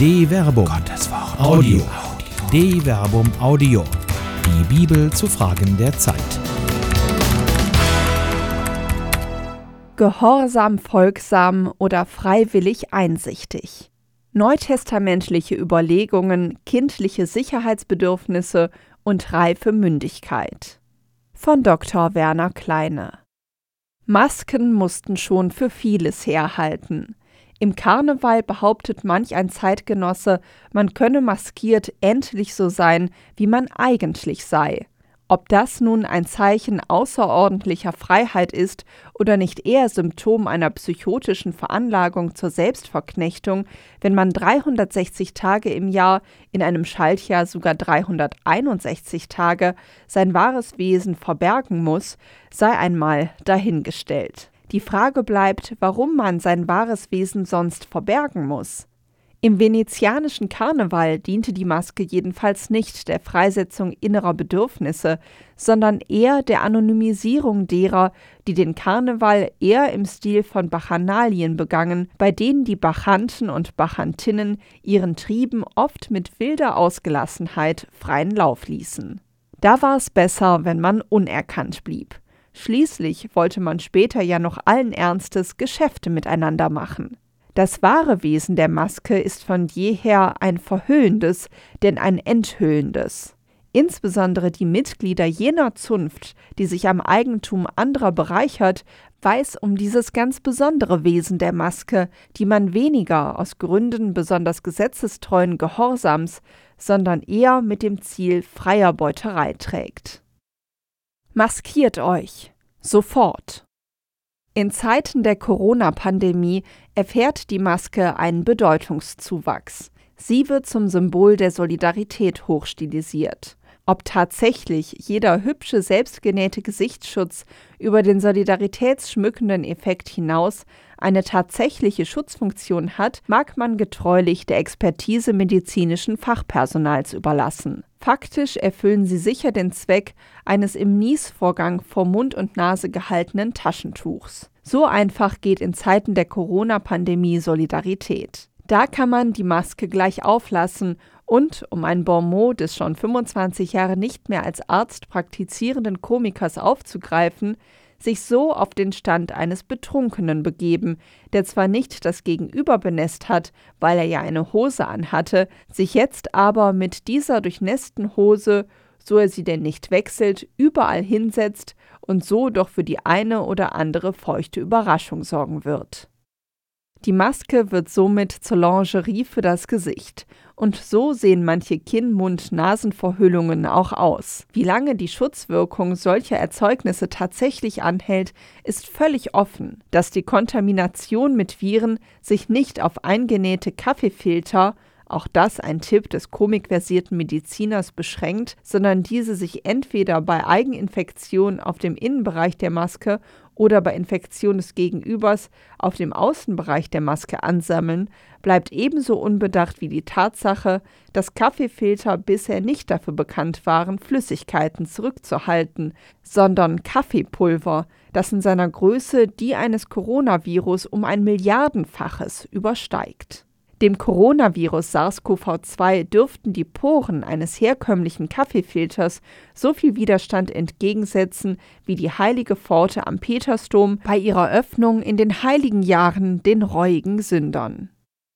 De Verbum. Gottes Wort. Audio. De Verbum Audio. Die Bibel zu Fragen der Zeit. Gehorsam, folgsam oder freiwillig einsichtig. Neutestamentliche Überlegungen, kindliche Sicherheitsbedürfnisse und reife Mündigkeit. Von Dr. Werner Kleine. Masken mussten schon für vieles herhalten. Im Karneval behauptet manch ein Zeitgenosse, man könne maskiert endlich so sein, wie man eigentlich sei. Ob das nun ein Zeichen außerordentlicher Freiheit ist oder nicht eher Symptom einer psychotischen Veranlagung zur Selbstverknechtung, wenn man 360 Tage im Jahr, in einem Schaltjahr sogar 361 Tage, sein wahres Wesen verbergen muss, sei einmal dahingestellt. Die Frage bleibt, warum man sein wahres Wesen sonst verbergen muss. Im venezianischen Karneval diente die Maske jedenfalls nicht der Freisetzung innerer Bedürfnisse, sondern eher der Anonymisierung derer, die den Karneval eher im Stil von Bacchanalien begangen, bei denen die Bachanten und Bachantinnen ihren Trieben oft mit wilder Ausgelassenheit freien Lauf ließen. Da war es besser, wenn man unerkannt blieb. Schließlich wollte man später ja noch allen Ernstes Geschäfte miteinander machen. Das wahre Wesen der Maske ist von jeher ein verhüllendes, denn ein enthüllendes. Insbesondere die Mitglieder jener Zunft, die sich am Eigentum anderer bereichert, weiß um dieses ganz besondere Wesen der Maske, die man weniger aus Gründen besonders gesetzestreuen Gehorsams, sondern eher mit dem Ziel freier Beuterei trägt. Maskiert euch sofort. In Zeiten der Corona-Pandemie erfährt die Maske einen Bedeutungszuwachs. Sie wird zum Symbol der Solidarität hochstilisiert. Ob tatsächlich jeder hübsche selbstgenähte Gesichtsschutz über den solidaritätsschmückenden Effekt hinaus eine tatsächliche Schutzfunktion hat, mag man getreulich der Expertise medizinischen Fachpersonals überlassen. Faktisch erfüllen sie sicher den Zweck eines im Niesvorgang vor Mund und Nase gehaltenen Taschentuchs. So einfach geht in Zeiten der Corona-Pandemie Solidarität. Da kann man die Maske gleich auflassen und, um ein Bonmot des schon 25 Jahre nicht mehr als Arzt praktizierenden Komikers aufzugreifen, sich so auf den Stand eines Betrunkenen begeben, der zwar nicht das Gegenüber benässt hat, weil er ja eine Hose anhatte, sich jetzt aber mit dieser durchnässten Hose, so er sie denn nicht wechselt, überall hinsetzt und so doch für die eine oder andere feuchte Überraschung sorgen wird. Die Maske wird somit zur Lingerie für das Gesicht. Und so sehen manche Kinn-, Mund-, Nasenverhüllungen auch aus. Wie lange die Schutzwirkung solcher Erzeugnisse tatsächlich anhält, ist völlig offen. Dass die Kontamination mit Viren sich nicht auf eingenähte Kaffeefilter auch das ein Tipp des komikversierten Mediziners beschränkt, sondern diese sich entweder bei Eigeninfektion auf dem Innenbereich der Maske oder bei Infektion des Gegenübers auf dem Außenbereich der Maske ansammeln, bleibt ebenso unbedacht wie die Tatsache, dass Kaffeefilter bisher nicht dafür bekannt waren, Flüssigkeiten zurückzuhalten, sondern Kaffeepulver, das in seiner Größe die eines Coronavirus um ein Milliardenfaches übersteigt. Dem Coronavirus SARS-CoV-2 dürften die Poren eines herkömmlichen Kaffeefilters so viel Widerstand entgegensetzen wie die heilige Pforte am Petersdom bei ihrer Öffnung in den heiligen Jahren den reuigen Sündern.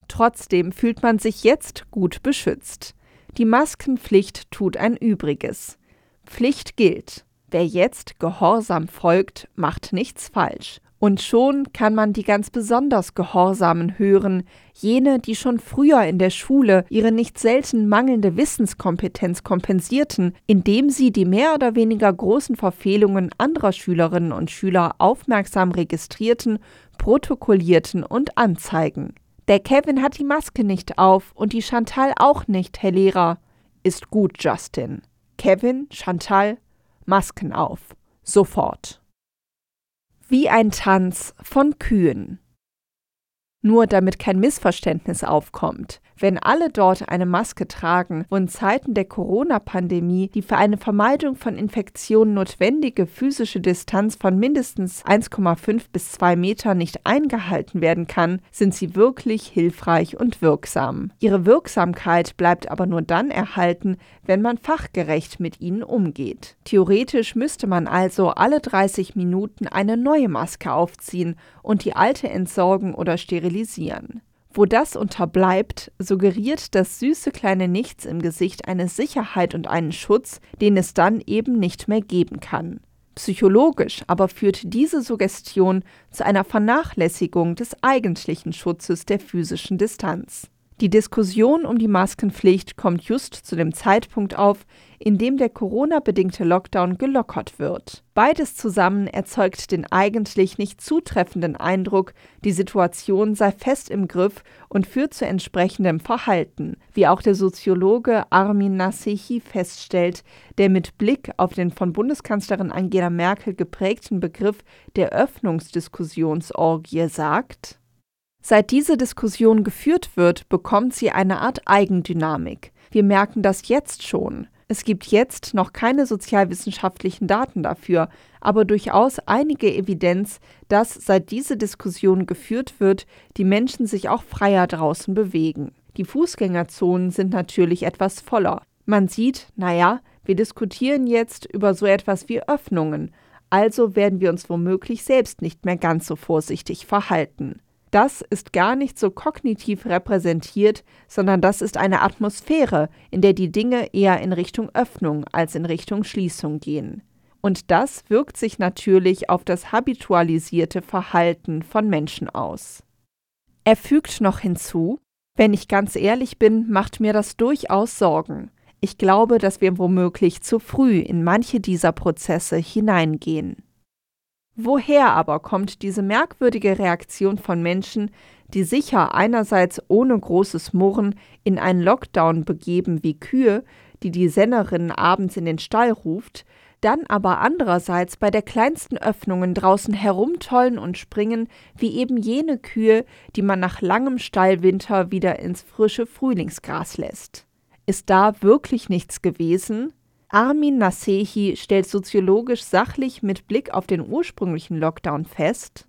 Trotzdem fühlt man sich jetzt gut beschützt. Die Maskenpflicht tut ein Übriges. Pflicht gilt. Wer jetzt gehorsam folgt, macht nichts falsch. Und schon kann man die ganz besonders Gehorsamen hören, jene, die schon früher in der Schule ihre nicht selten mangelnde Wissenskompetenz kompensierten, indem sie die mehr oder weniger großen Verfehlungen anderer Schülerinnen und Schüler aufmerksam registrierten, protokollierten und anzeigen. Der Kevin hat die Maske nicht auf und die Chantal auch nicht, Herr Lehrer. Ist gut, Justin. Kevin, Chantal, Masken auf. Sofort. Wie ein Tanz von Kühen. Nur damit kein Missverständnis aufkommt. Wenn alle dort eine Maske tragen, wo in Zeiten der Corona-Pandemie die für eine Vermeidung von Infektionen notwendige physische Distanz von mindestens 1,5 bis 2 Meter nicht eingehalten werden kann, sind sie wirklich hilfreich und wirksam. Ihre Wirksamkeit bleibt aber nur dann erhalten, wenn man fachgerecht mit ihnen umgeht. Theoretisch müsste man also alle 30 Minuten eine neue Maske aufziehen und die alte entsorgen oder sterilisieren. Wo das unterbleibt, suggeriert das süße kleine Nichts im Gesicht eine Sicherheit und einen Schutz, den es dann eben nicht mehr geben kann. Psychologisch aber führt diese Suggestion zu einer Vernachlässigung des eigentlichen Schutzes der physischen Distanz. Die Diskussion um die Maskenpflicht kommt just zu dem Zeitpunkt auf, in dem der Corona-bedingte Lockdown gelockert wird. Beides zusammen erzeugt den eigentlich nicht zutreffenden Eindruck, die Situation sei fest im Griff und führt zu entsprechendem Verhalten, wie auch der Soziologe Armin Nasehi feststellt, der mit Blick auf den von Bundeskanzlerin Angela Merkel geprägten Begriff der Öffnungsdiskussionsorgie sagt, Seit diese Diskussion geführt wird, bekommt sie eine Art Eigendynamik. Wir merken das jetzt schon. Es gibt jetzt noch keine sozialwissenschaftlichen Daten dafür, aber durchaus einige Evidenz, dass seit diese Diskussion geführt wird, die Menschen sich auch freier draußen bewegen. Die Fußgängerzonen sind natürlich etwas voller. Man sieht, naja, wir diskutieren jetzt über so etwas wie Öffnungen, also werden wir uns womöglich selbst nicht mehr ganz so vorsichtig verhalten. Das ist gar nicht so kognitiv repräsentiert, sondern das ist eine Atmosphäre, in der die Dinge eher in Richtung Öffnung als in Richtung Schließung gehen. Und das wirkt sich natürlich auf das habitualisierte Verhalten von Menschen aus. Er fügt noch hinzu, wenn ich ganz ehrlich bin, macht mir das durchaus Sorgen. Ich glaube, dass wir womöglich zu früh in manche dieser Prozesse hineingehen. Woher aber kommt diese merkwürdige Reaktion von Menschen, die sicher einerseits ohne großes Murren in einen Lockdown begeben wie Kühe, die die Sennerin abends in den Stall ruft, dann aber andererseits bei der kleinsten Öffnungen draußen herumtollen und springen, wie eben jene Kühe, die man nach langem Stallwinter wieder ins frische Frühlingsgras lässt. Ist da wirklich nichts gewesen? Armin Nasehi stellt soziologisch sachlich mit Blick auf den ursprünglichen Lockdown fest,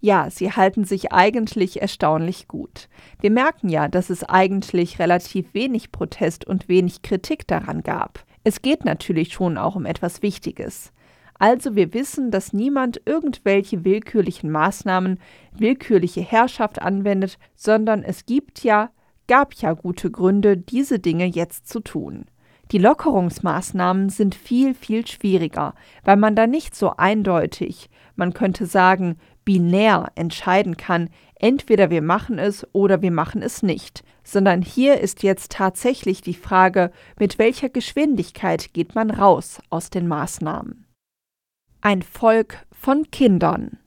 ja, sie halten sich eigentlich erstaunlich gut. Wir merken ja, dass es eigentlich relativ wenig Protest und wenig Kritik daran gab. Es geht natürlich schon auch um etwas Wichtiges. Also wir wissen, dass niemand irgendwelche willkürlichen Maßnahmen, willkürliche Herrschaft anwendet, sondern es gibt ja, gab ja gute Gründe, diese Dinge jetzt zu tun. Die Lockerungsmaßnahmen sind viel, viel schwieriger, weil man da nicht so eindeutig, man könnte sagen, binär entscheiden kann, entweder wir machen es oder wir machen es nicht, sondern hier ist jetzt tatsächlich die Frage, mit welcher Geschwindigkeit geht man raus aus den Maßnahmen. Ein Volk von Kindern.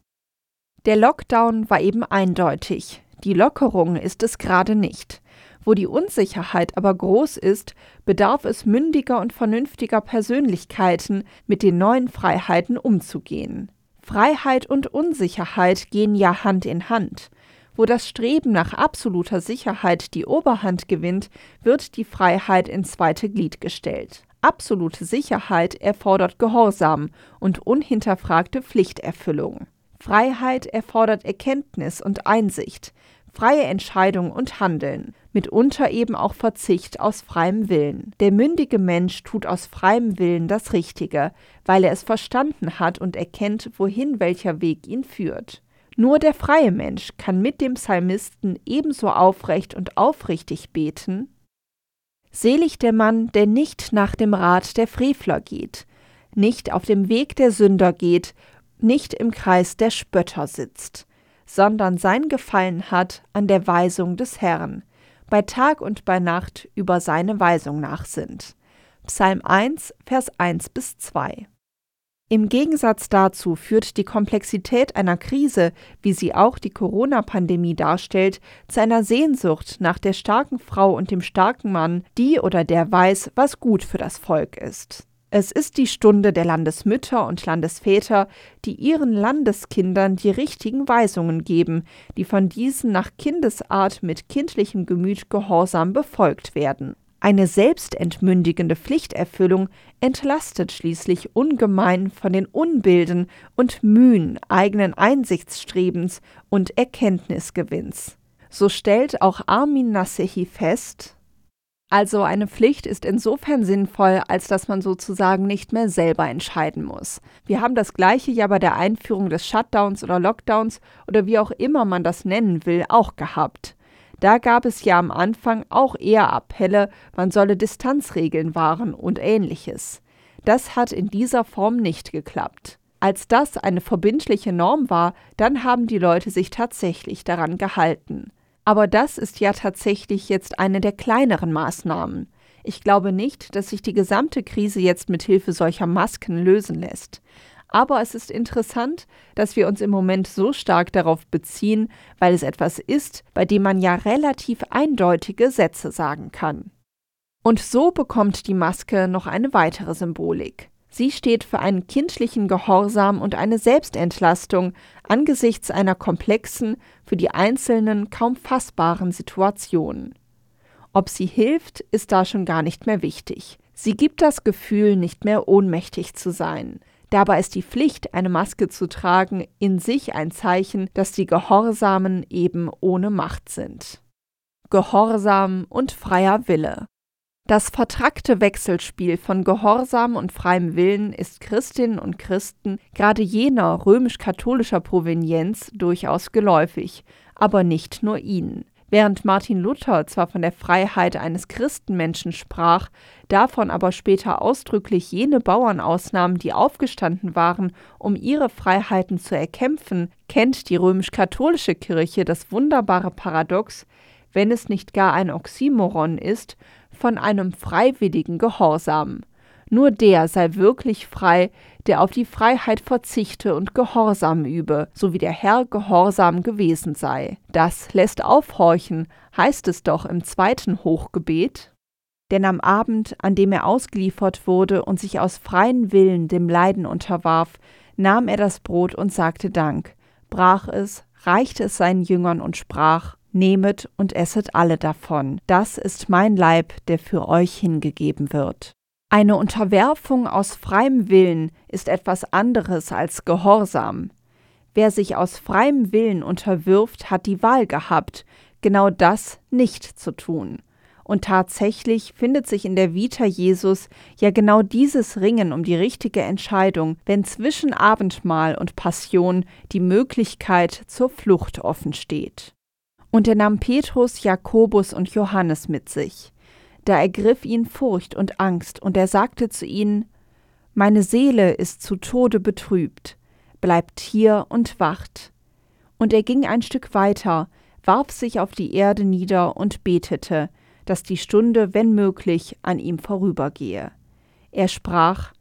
Der Lockdown war eben eindeutig, die Lockerung ist es gerade nicht. Wo die Unsicherheit aber groß ist, bedarf es mündiger und vernünftiger Persönlichkeiten, mit den neuen Freiheiten umzugehen. Freiheit und Unsicherheit gehen ja Hand in Hand. Wo das Streben nach absoluter Sicherheit die Oberhand gewinnt, wird die Freiheit ins zweite Glied gestellt. Absolute Sicherheit erfordert Gehorsam und unhinterfragte Pflichterfüllung. Freiheit erfordert Erkenntnis und Einsicht freie Entscheidung und Handeln, mitunter eben auch Verzicht aus freiem Willen. Der mündige Mensch tut aus freiem Willen das Richtige, weil er es verstanden hat und erkennt, wohin welcher Weg ihn führt. Nur der freie Mensch kann mit dem Psalmisten ebenso aufrecht und aufrichtig beten Selig der Mann, der nicht nach dem Rat der Frevler geht, nicht auf dem Weg der Sünder geht, nicht im Kreis der Spötter sitzt, sondern sein Gefallen hat an der Weisung des Herrn, bei Tag und bei Nacht über seine Weisung nachsinnt. Psalm 1, Vers 1 bis 2. Im Gegensatz dazu führt die Komplexität einer Krise, wie sie auch die Corona-Pandemie darstellt, zu einer Sehnsucht nach der starken Frau und dem starken Mann, die oder der weiß, was gut für das Volk ist. Es ist die Stunde der Landesmütter und Landesväter, die ihren Landeskindern die richtigen Weisungen geben, die von diesen nach Kindesart mit kindlichem Gemüt gehorsam befolgt werden. Eine selbstentmündigende Pflichterfüllung entlastet schließlich ungemein von den Unbilden und Mühen eigenen Einsichtsstrebens und Erkenntnisgewinns. So stellt auch Armin Nasehi fest, also eine Pflicht ist insofern sinnvoll, als dass man sozusagen nicht mehr selber entscheiden muss. Wir haben das gleiche ja bei der Einführung des Shutdowns oder Lockdowns oder wie auch immer man das nennen will, auch gehabt. Da gab es ja am Anfang auch eher Appelle, man solle Distanzregeln wahren und ähnliches. Das hat in dieser Form nicht geklappt. Als das eine verbindliche Norm war, dann haben die Leute sich tatsächlich daran gehalten. Aber das ist ja tatsächlich jetzt eine der kleineren Maßnahmen. Ich glaube nicht, dass sich die gesamte Krise jetzt mit Hilfe solcher Masken lösen lässt. Aber es ist interessant, dass wir uns im Moment so stark darauf beziehen, weil es etwas ist, bei dem man ja relativ eindeutige Sätze sagen kann. Und so bekommt die Maske noch eine weitere Symbolik. Sie steht für einen kindlichen Gehorsam und eine Selbstentlastung angesichts einer komplexen, für die Einzelnen kaum fassbaren Situation. Ob sie hilft, ist da schon gar nicht mehr wichtig. Sie gibt das Gefühl, nicht mehr ohnmächtig zu sein. Dabei ist die Pflicht, eine Maske zu tragen, in sich ein Zeichen, dass die Gehorsamen eben ohne Macht sind. Gehorsam und freier Wille. Das vertrackte Wechselspiel von Gehorsam und freiem Willen ist Christinnen und Christen, gerade jener römisch-katholischer Provenienz, durchaus geläufig, aber nicht nur ihnen. Während Martin Luther zwar von der Freiheit eines Christenmenschen sprach, davon aber später ausdrücklich jene Bauern ausnahm, die aufgestanden waren, um ihre Freiheiten zu erkämpfen, kennt die römisch-katholische Kirche das wunderbare Paradox, wenn es nicht gar ein Oxymoron ist, von einem freiwilligen Gehorsam. Nur der sei wirklich frei, der auf die Freiheit verzichte und Gehorsam übe, so wie der Herr gehorsam gewesen sei. Das lässt aufhorchen, heißt es doch im zweiten Hochgebet. Denn am Abend, an dem er ausgeliefert wurde und sich aus freien Willen dem Leiden unterwarf, nahm er das Brot und sagte Dank, brach es, reichte es seinen Jüngern und sprach, Nehmet und esset alle davon. Das ist mein Leib, der für euch hingegeben wird. Eine Unterwerfung aus freiem Willen ist etwas anderes als Gehorsam. Wer sich aus freiem Willen unterwirft, hat die Wahl gehabt, genau das nicht zu tun. Und tatsächlich findet sich in der Vita Jesus ja genau dieses Ringen um die richtige Entscheidung, wenn zwischen Abendmahl und Passion die Möglichkeit zur Flucht offen steht. Und er nahm Petrus, Jakobus und Johannes mit sich. Da ergriff ihn Furcht und Angst, und er sagte zu ihnen, Meine Seele ist zu Tode betrübt, bleibt hier und wacht. Und er ging ein Stück weiter, warf sich auf die Erde nieder und betete, dass die Stunde, wenn möglich, an ihm vorübergehe. Er sprach,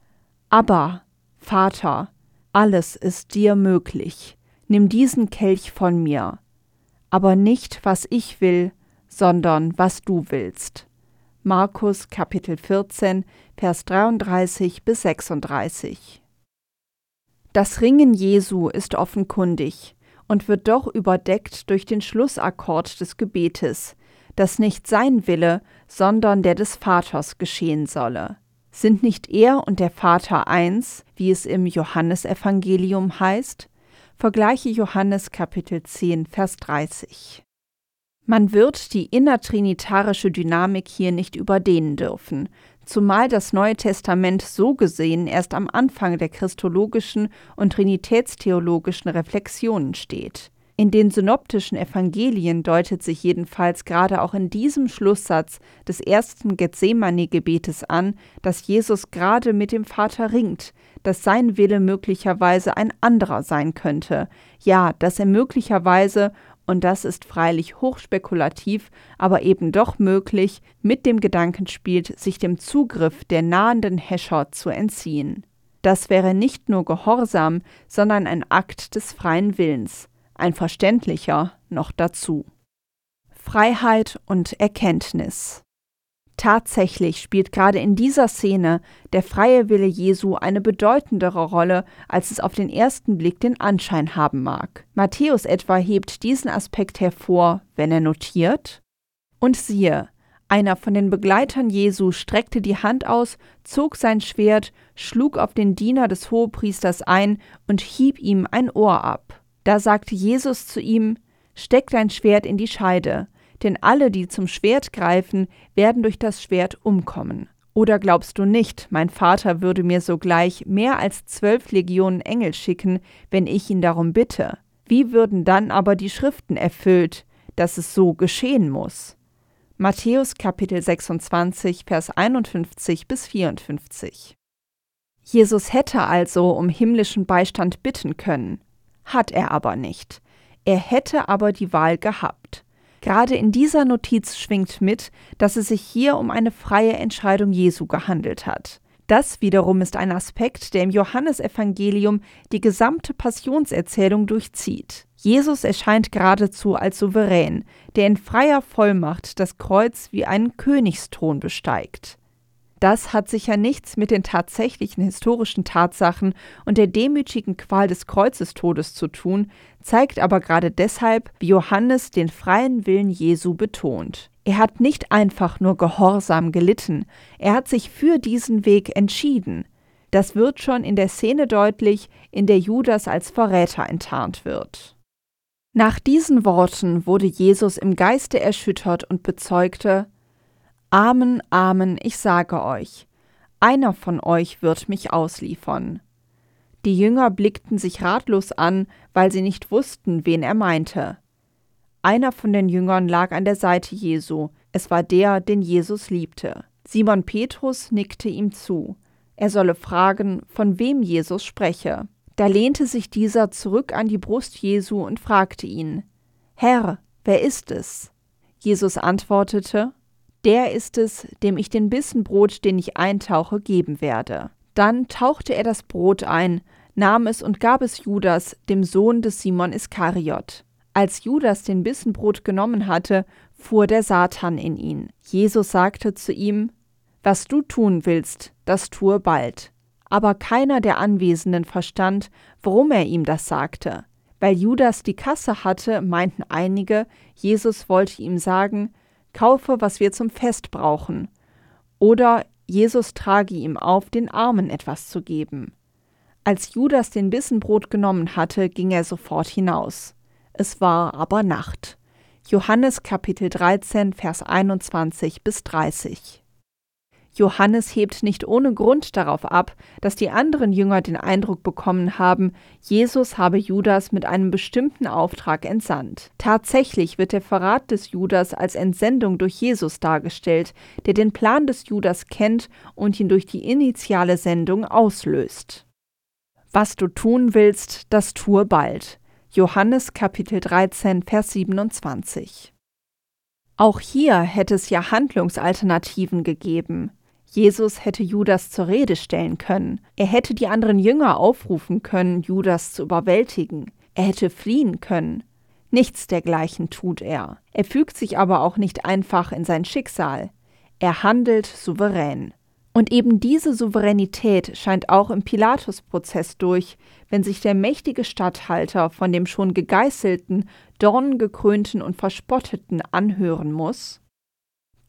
Abba, Vater, alles ist dir möglich, nimm diesen Kelch von mir, aber nicht was ich will, sondern was du willst. Markus Kapitel 14, Vers 33 bis 36. Das Ringen Jesu ist offenkundig und wird doch überdeckt durch den Schlussakkord des Gebetes, dass nicht sein Wille, sondern der des Vaters geschehen solle. Sind nicht er und der Vater eins, wie es im Johannesevangelium heißt? Vergleiche Johannes Kapitel 10, Vers 30. Man wird die innertrinitarische Dynamik hier nicht überdehnen dürfen, zumal das Neue Testament so gesehen erst am Anfang der christologischen und trinitätstheologischen Reflexionen steht. In den synoptischen Evangelien deutet sich jedenfalls gerade auch in diesem Schlusssatz des ersten Gethsemane-Gebetes an, dass Jesus gerade mit dem Vater ringt, dass sein Wille möglicherweise ein anderer sein könnte, ja, dass er möglicherweise, und das ist freilich hochspekulativ, aber eben doch möglich, mit dem Gedanken spielt, sich dem Zugriff der nahenden Häscher zu entziehen. Das wäre nicht nur Gehorsam, sondern ein Akt des freien Willens ein verständlicher noch dazu. Freiheit und Erkenntnis. Tatsächlich spielt gerade in dieser Szene der freie Wille Jesu eine bedeutendere Rolle, als es auf den ersten Blick den Anschein haben mag. Matthäus etwa hebt diesen Aspekt hervor, wenn er notiert Und siehe, einer von den Begleitern Jesu streckte die Hand aus, zog sein Schwert, schlug auf den Diener des Hohepriesters ein und hieb ihm ein Ohr ab. Da sagte Jesus zu ihm, Steck dein Schwert in die Scheide, denn alle, die zum Schwert greifen, werden durch das Schwert umkommen. Oder glaubst du nicht, mein Vater würde mir sogleich mehr als zwölf Legionen Engel schicken, wenn ich ihn darum bitte? Wie würden dann aber die Schriften erfüllt, dass es so geschehen muss? Matthäus Kapitel 26, Vers 51 bis 54. Jesus hätte also um himmlischen Beistand bitten können, hat er aber nicht. Er hätte aber die Wahl gehabt. Gerade in dieser Notiz schwingt mit, dass es sich hier um eine freie Entscheidung Jesu gehandelt hat. Das wiederum ist ein Aspekt, der im Johannesevangelium die gesamte Passionserzählung durchzieht. Jesus erscheint geradezu als Souverän, der in freier Vollmacht das Kreuz wie einen Königsthron besteigt. Das hat sicher nichts mit den tatsächlichen historischen Tatsachen und der demütigen Qual des Kreuzestodes zu tun, zeigt aber gerade deshalb, wie Johannes den freien Willen Jesu betont. Er hat nicht einfach nur gehorsam gelitten, er hat sich für diesen Weg entschieden. Das wird schon in der Szene deutlich, in der Judas als Verräter enttarnt wird. Nach diesen Worten wurde Jesus im Geiste erschüttert und bezeugte, Amen, Amen, ich sage euch, einer von euch wird mich ausliefern. Die Jünger blickten sich ratlos an, weil sie nicht wussten, wen er meinte. Einer von den Jüngern lag an der Seite Jesu, es war der, den Jesus liebte. Simon Petrus nickte ihm zu. Er solle fragen, von wem Jesus spreche. Da lehnte sich dieser zurück an die Brust Jesu und fragte ihn Herr, wer ist es? Jesus antwortete der ist es, dem ich den Bissen Brot, den ich eintauche, geben werde. Dann tauchte er das Brot ein, nahm es und gab es Judas, dem Sohn des Simon Iskariot. Als Judas den Bissen Brot genommen hatte, fuhr der Satan in ihn. Jesus sagte zu ihm, Was du tun willst, das tue bald. Aber keiner der Anwesenden verstand, warum er ihm das sagte. Weil Judas die Kasse hatte, meinten einige, Jesus wollte ihm sagen, kaufe, was wir zum Fest brauchen. Oder Jesus trage ihm auf, den Armen etwas zu geben. Als Judas den Bissen Brot genommen hatte, ging er sofort hinaus. Es war aber Nacht. Johannes Kapitel 13, Vers 21 bis 30. Johannes hebt nicht ohne Grund darauf ab, dass die anderen Jünger den Eindruck bekommen haben, Jesus habe Judas mit einem bestimmten Auftrag entsandt. Tatsächlich wird der Verrat des Judas als Entsendung durch Jesus dargestellt, der den Plan des Judas kennt und ihn durch die initiale Sendung auslöst. Was du tun willst, das tue bald. Johannes Kapitel 13, Vers 27. Auch hier hätte es ja Handlungsalternativen gegeben. Jesus hätte Judas zur Rede stellen können. Er hätte die anderen Jünger aufrufen können, Judas zu überwältigen. Er hätte fliehen können. Nichts dergleichen tut er. Er fügt sich aber auch nicht einfach in sein Schicksal. Er handelt souverän. Und eben diese Souveränität scheint auch im Pilatus-Prozess durch, wenn sich der mächtige Statthalter von dem schon gegeißelten, dornengekrönten und verspotteten anhören muss.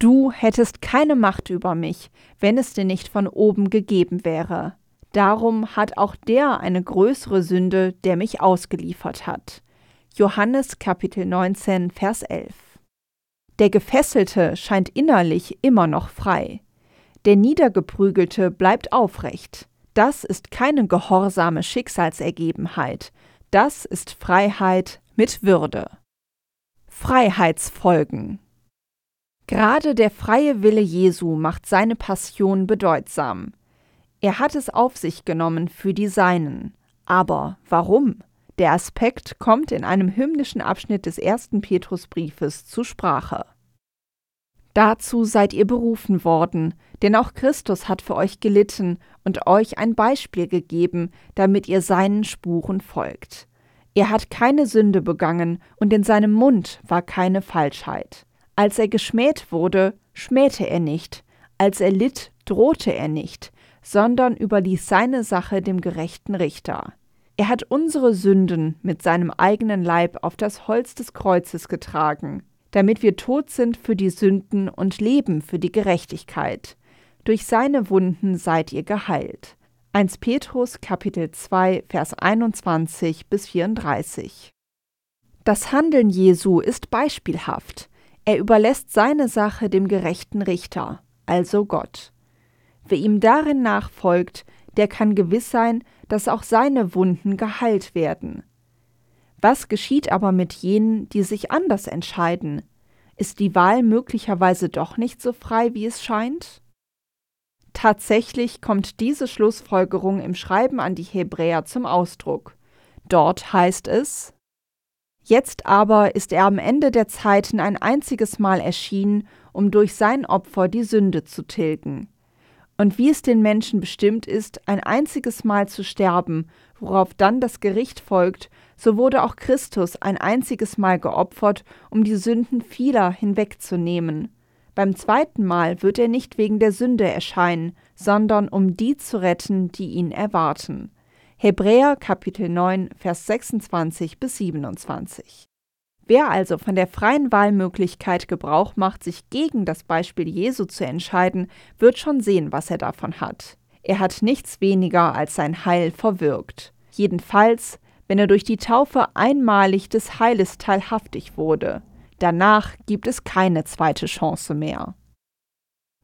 Du hättest keine Macht über mich, wenn es dir nicht von oben gegeben wäre. Darum hat auch der eine größere Sünde, der mich ausgeliefert hat. Johannes Kapitel 19, Vers 11. Der Gefesselte scheint innerlich immer noch frei. Der Niedergeprügelte bleibt aufrecht. Das ist keine gehorsame Schicksalsergebenheit. Das ist Freiheit mit Würde. Freiheitsfolgen Gerade der freie Wille Jesu macht seine Passion bedeutsam. Er hat es auf sich genommen für die Seinen. Aber warum? Der Aspekt kommt in einem hymnischen Abschnitt des ersten Petrusbriefes zur Sprache. Dazu seid ihr berufen worden, denn auch Christus hat für euch gelitten und euch ein Beispiel gegeben, damit ihr seinen Spuren folgt. Er hat keine Sünde begangen und in seinem Mund war keine Falschheit. Als er geschmäht wurde, schmähte er nicht, Als er litt, drohte er nicht, sondern überließ seine Sache dem gerechten Richter. Er hat unsere Sünden mit seinem eigenen Leib auf das Holz des Kreuzes getragen, damit wir tot sind für die Sünden und leben für die Gerechtigkeit. Durch seine Wunden seid ihr geheilt. 1 Petrus Kapitel 2 Vers 21 bis 34. Das Handeln Jesu ist beispielhaft. Er überlässt seine Sache dem gerechten Richter, also Gott. Wer ihm darin nachfolgt, der kann gewiss sein, dass auch seine Wunden geheilt werden. Was geschieht aber mit jenen, die sich anders entscheiden? Ist die Wahl möglicherweise doch nicht so frei, wie es scheint? Tatsächlich kommt diese Schlussfolgerung im Schreiben an die Hebräer zum Ausdruck. Dort heißt es Jetzt aber ist er am Ende der Zeiten ein einziges Mal erschienen, um durch sein Opfer die Sünde zu tilgen und wie es den Menschen bestimmt ist, ein einziges Mal zu sterben, worauf dann das Gericht folgt, so wurde auch Christus ein einziges Mal geopfert, um die Sünden vieler hinwegzunehmen. Beim zweiten Mal wird er nicht wegen der Sünde erscheinen, sondern um die zu retten, die ihn erwarten. Hebräer Kapitel 9, Vers 26 bis 27. Wer also von der freien Wahlmöglichkeit Gebrauch macht, sich gegen das Beispiel Jesu zu entscheiden, wird schon sehen, was er davon hat. Er hat nichts weniger als sein Heil verwirkt. Jedenfalls, wenn er durch die Taufe einmalig des Heiles teilhaftig wurde. Danach gibt es keine zweite Chance mehr.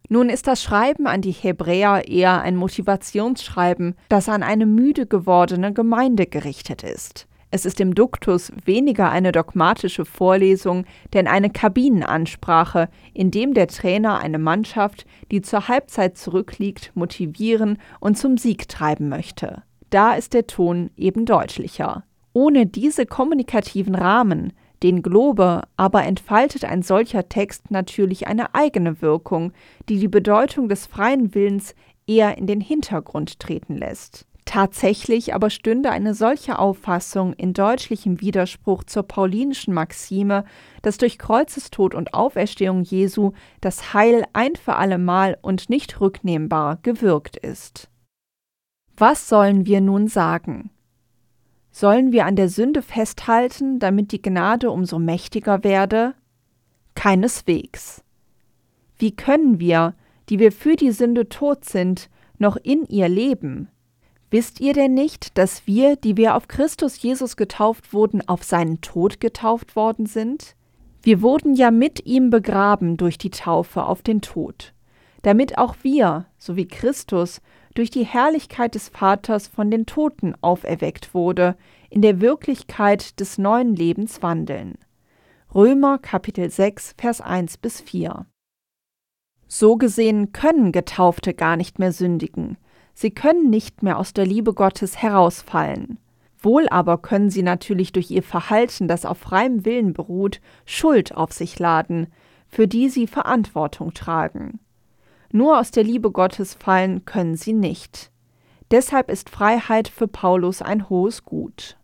Nun ist das Schreiben an die Hebräer eher ein Motivationsschreiben, das an eine müde gewordene Gemeinde gerichtet ist. Es ist im Duktus weniger eine dogmatische Vorlesung, denn eine Kabinenansprache, in dem der Trainer eine Mannschaft, die zur Halbzeit zurückliegt, motivieren und zum Sieg treiben möchte. Da ist der Ton eben deutlicher. Ohne diese kommunikativen Rahmen, den Globe, aber entfaltet ein solcher Text natürlich eine eigene Wirkung, die die Bedeutung des freien Willens eher in den Hintergrund treten lässt. Tatsächlich aber stünde eine solche Auffassung in deutlichem Widerspruch zur paulinischen Maxime, dass durch Kreuzestod und Auferstehung Jesu das Heil ein für allemal und nicht rücknehmbar gewirkt ist. Was sollen wir nun sagen? Sollen wir an der Sünde festhalten, damit die Gnade umso mächtiger werde? Keineswegs. Wie können wir, die wir für die Sünde tot sind, noch in ihr leben? Wisst ihr denn nicht, dass wir, die wir auf Christus Jesus getauft wurden, auf seinen Tod getauft worden sind? Wir wurden ja mit ihm begraben durch die Taufe auf den Tod, damit auch wir, so wie Christus, durch die Herrlichkeit des Vaters von den Toten auferweckt wurde, in der Wirklichkeit des neuen Lebens wandeln. Römer Kapitel 6, Vers 1 bis 4. So gesehen können Getaufte gar nicht mehr sündigen, Sie können nicht mehr aus der Liebe Gottes herausfallen. Wohl aber können sie natürlich durch ihr Verhalten, das auf freiem Willen beruht, Schuld auf sich laden, für die sie Verantwortung tragen. Nur aus der Liebe Gottes fallen können sie nicht. Deshalb ist Freiheit für Paulus ein hohes Gut.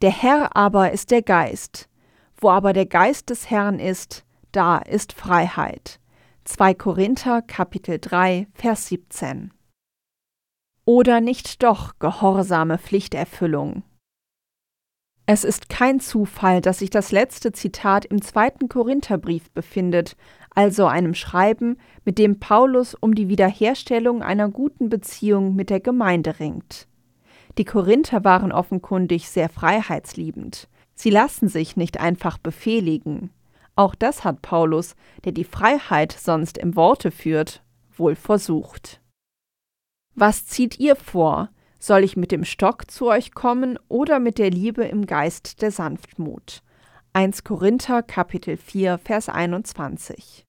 Der Herr aber ist der Geist. Wo aber der Geist des Herrn ist, da ist Freiheit. 2 Korinther Kapitel 3 Vers 17 oder nicht doch gehorsame Pflichterfüllung? Es ist kein Zufall, dass sich das letzte Zitat im zweiten Korintherbrief befindet, also einem Schreiben, mit dem Paulus um die Wiederherstellung einer guten Beziehung mit der Gemeinde ringt. Die Korinther waren offenkundig sehr freiheitsliebend. Sie lassen sich nicht einfach befehligen. Auch das hat Paulus, der die Freiheit sonst im Worte führt, wohl versucht. Was zieht ihr vor? Soll ich mit dem Stock zu euch kommen oder mit der Liebe im Geist der Sanftmut? 1 Korinther Kapitel 4 Vers 21.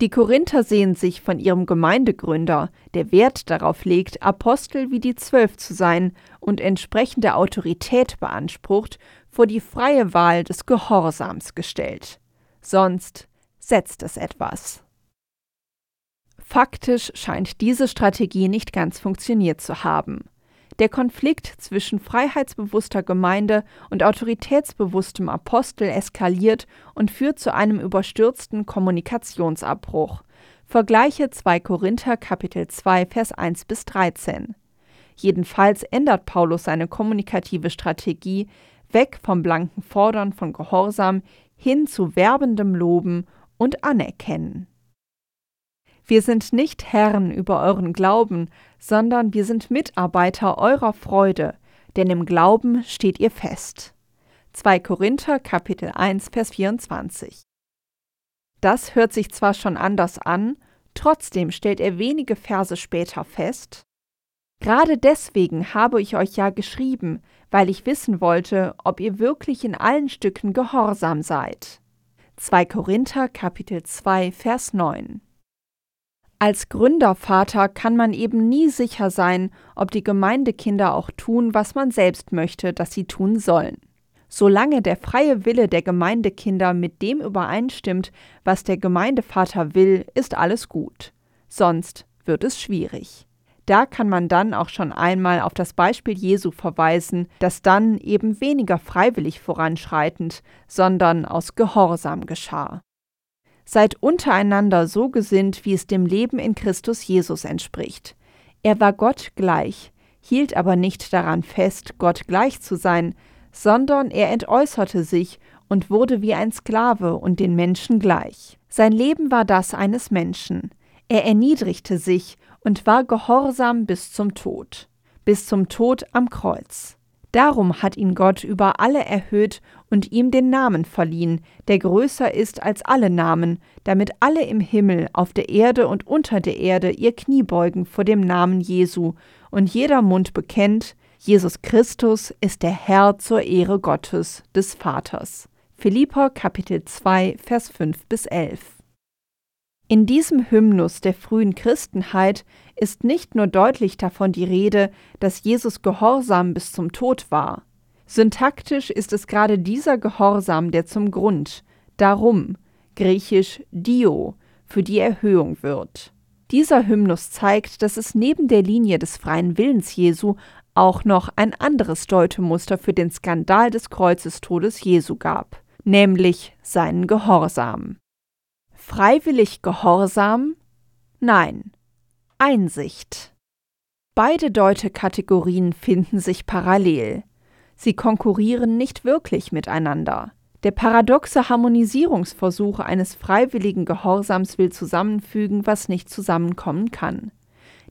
Die Korinther sehen sich von ihrem Gemeindegründer, der Wert darauf legt, Apostel wie die Zwölf zu sein und entsprechende Autorität beansprucht, vor die freie Wahl des Gehorsams gestellt. Sonst setzt es etwas. Faktisch scheint diese Strategie nicht ganz funktioniert zu haben. Der Konflikt zwischen freiheitsbewusster Gemeinde und autoritätsbewusstem Apostel eskaliert und führt zu einem überstürzten Kommunikationsabbruch. Vergleiche 2 Korinther Kapitel 2 Vers 1 bis 13. Jedenfalls ändert Paulus seine kommunikative Strategie weg vom blanken Fordern von Gehorsam hin zu werbendem Loben und Anerkennen. Wir sind nicht Herren über euren Glauben, sondern wir sind Mitarbeiter eurer Freude, denn im Glauben steht ihr fest. 2 Korinther Kapitel 1 Vers 24. Das hört sich zwar schon anders an, trotzdem stellt er wenige Verse später fest, Gerade deswegen habe ich euch ja geschrieben, weil ich wissen wollte, ob ihr wirklich in allen Stücken gehorsam seid. 2 Korinther Kapitel 2 Vers 9 Als Gründervater kann man eben nie sicher sein, ob die Gemeindekinder auch tun, was man selbst möchte, dass sie tun sollen. Solange der freie Wille der Gemeindekinder mit dem übereinstimmt, was der Gemeindevater will, ist alles gut. Sonst wird es schwierig. Da kann man dann auch schon einmal auf das Beispiel Jesu verweisen, das dann eben weniger freiwillig voranschreitend, sondern aus Gehorsam geschah. Seid untereinander so gesinnt, wie es dem Leben in Christus Jesus entspricht. Er war Gott gleich, hielt aber nicht daran fest, Gott gleich zu sein, sondern er entäußerte sich und wurde wie ein Sklave und den Menschen gleich. Sein Leben war das eines Menschen. Er erniedrigte sich und war gehorsam bis zum Tod, bis zum Tod am Kreuz. Darum hat ihn Gott über alle erhöht und ihm den Namen verliehen, der größer ist als alle Namen, damit alle im Himmel, auf der Erde und unter der Erde ihr Knie beugen vor dem Namen Jesu und jeder Mund bekennt, Jesus Christus ist der Herr zur Ehre Gottes, des Vaters. Philipper Kapitel 2, Vers 5 bis 11. In diesem Hymnus der frühen Christenheit ist nicht nur deutlich davon die Rede, dass Jesus gehorsam bis zum Tod war. Syntaktisch ist es gerade dieser Gehorsam, der zum Grund, darum, griechisch dio, für die Erhöhung wird. Dieser Hymnus zeigt, dass es neben der Linie des freien Willens Jesu auch noch ein anderes Deutemuster für den Skandal des Kreuzestodes Jesu gab, nämlich seinen Gehorsam. Freiwillig Gehorsam? Nein. Einsicht. Beide Deutekategorien finden sich parallel. Sie konkurrieren nicht wirklich miteinander. Der paradoxe Harmonisierungsversuch eines freiwilligen Gehorsams will zusammenfügen, was nicht zusammenkommen kann.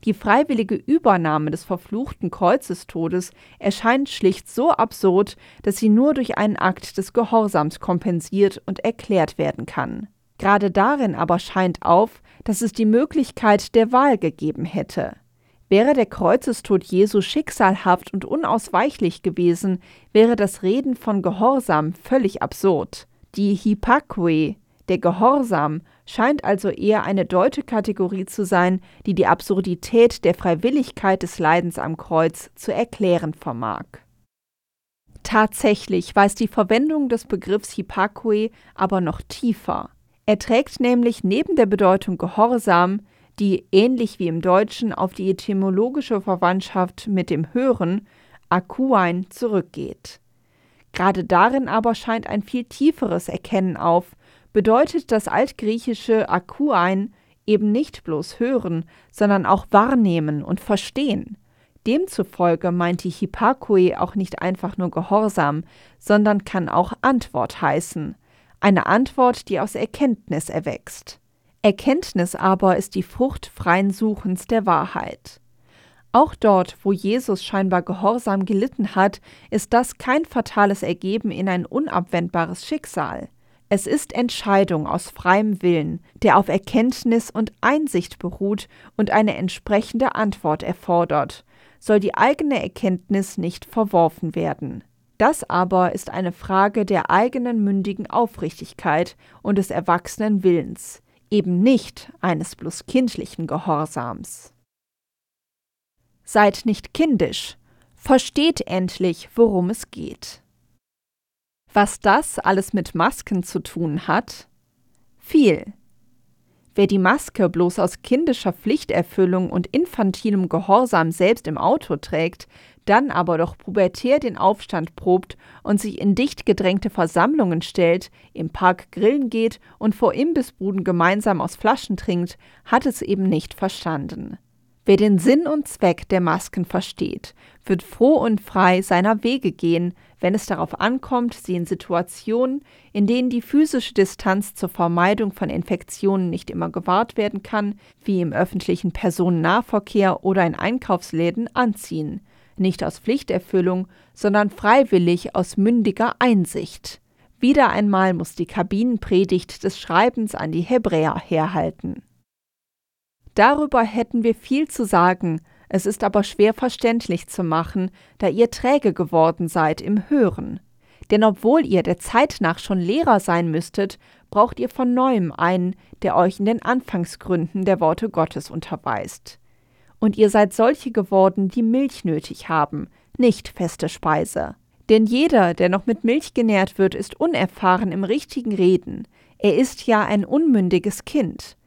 Die freiwillige Übernahme des verfluchten Kreuzestodes erscheint schlicht so absurd, dass sie nur durch einen Akt des Gehorsams kompensiert und erklärt werden kann. Gerade darin aber scheint auf, dass es die Möglichkeit der Wahl gegeben hätte. Wäre der Kreuzestod Jesu schicksalhaft und unausweichlich gewesen, wäre das Reden von Gehorsam völlig absurd. Die Hypakwe, der Gehorsam, scheint also eher eine Deutekategorie zu sein, die die Absurdität der Freiwilligkeit des Leidens am Kreuz zu erklären vermag. Tatsächlich weist die Verwendung des Begriffs Hypakwe aber noch tiefer. Er trägt nämlich neben der Bedeutung Gehorsam, die ähnlich wie im Deutschen auf die etymologische Verwandtschaft mit dem Hören, Akuein zurückgeht. Gerade darin aber scheint ein viel tieferes Erkennen auf, bedeutet das altgriechische Akuein eben nicht bloß hören, sondern auch wahrnehmen und verstehen. Demzufolge meint die Hippakue auch nicht einfach nur Gehorsam, sondern kann auch Antwort heißen – eine Antwort, die aus Erkenntnis erwächst. Erkenntnis aber ist die Frucht freien Suchens der Wahrheit. Auch dort, wo Jesus scheinbar gehorsam gelitten hat, ist das kein fatales Ergeben in ein unabwendbares Schicksal. Es ist Entscheidung aus freiem Willen, der auf Erkenntnis und Einsicht beruht und eine entsprechende Antwort erfordert, soll die eigene Erkenntnis nicht verworfen werden. Das aber ist eine Frage der eigenen mündigen Aufrichtigkeit und des erwachsenen Willens, eben nicht eines bloß kindlichen Gehorsams. Seid nicht kindisch, versteht endlich, worum es geht. Was das alles mit Masken zu tun hat? Viel. Wer die Maske bloß aus kindischer Pflichterfüllung und infantilem Gehorsam selbst im Auto trägt, dann aber doch pubertär den Aufstand probt und sich in dicht gedrängte Versammlungen stellt, im Park grillen geht und vor Imbissbuden gemeinsam aus Flaschen trinkt, hat es eben nicht verstanden. Wer den Sinn und Zweck der Masken versteht, wird froh und frei seiner Wege gehen, wenn es darauf ankommt, sie in Situationen, in denen die physische Distanz zur Vermeidung von Infektionen nicht immer gewahrt werden kann, wie im öffentlichen Personennahverkehr oder in Einkaufsläden, anziehen, nicht aus Pflichterfüllung, sondern freiwillig aus mündiger Einsicht. Wieder einmal muss die Kabinenpredigt des Schreibens an die Hebräer herhalten. Darüber hätten wir viel zu sagen, es ist aber schwer verständlich zu machen, da ihr träge geworden seid im Hören. Denn obwohl ihr der Zeit nach schon Lehrer sein müsstet, braucht ihr von neuem einen, der euch in den Anfangsgründen der Worte Gottes unterweist. Und ihr seid solche geworden, die Milch nötig haben, nicht feste Speise. Denn jeder, der noch mit Milch genährt wird, ist unerfahren im richtigen Reden. Er ist ja ein unmündiges Kind.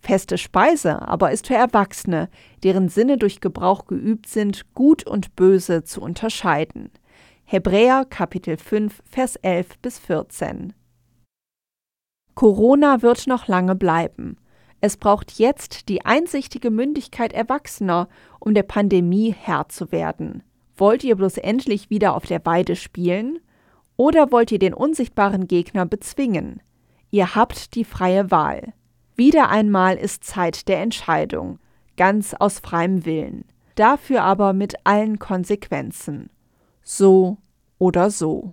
Feste Speise aber ist für Erwachsene, deren Sinne durch Gebrauch geübt sind, gut und böse zu unterscheiden. Hebräer Kapitel 5 Vers 11 bis 14. Corona wird noch lange bleiben. Es braucht jetzt die einsichtige Mündigkeit Erwachsener, um der Pandemie Herr zu werden. Wollt ihr bloß endlich wieder auf der Weide spielen? Oder wollt ihr den unsichtbaren Gegner bezwingen? Ihr habt die freie Wahl. Wieder einmal ist Zeit der Entscheidung, ganz aus freiem Willen, dafür aber mit allen Konsequenzen. So oder so.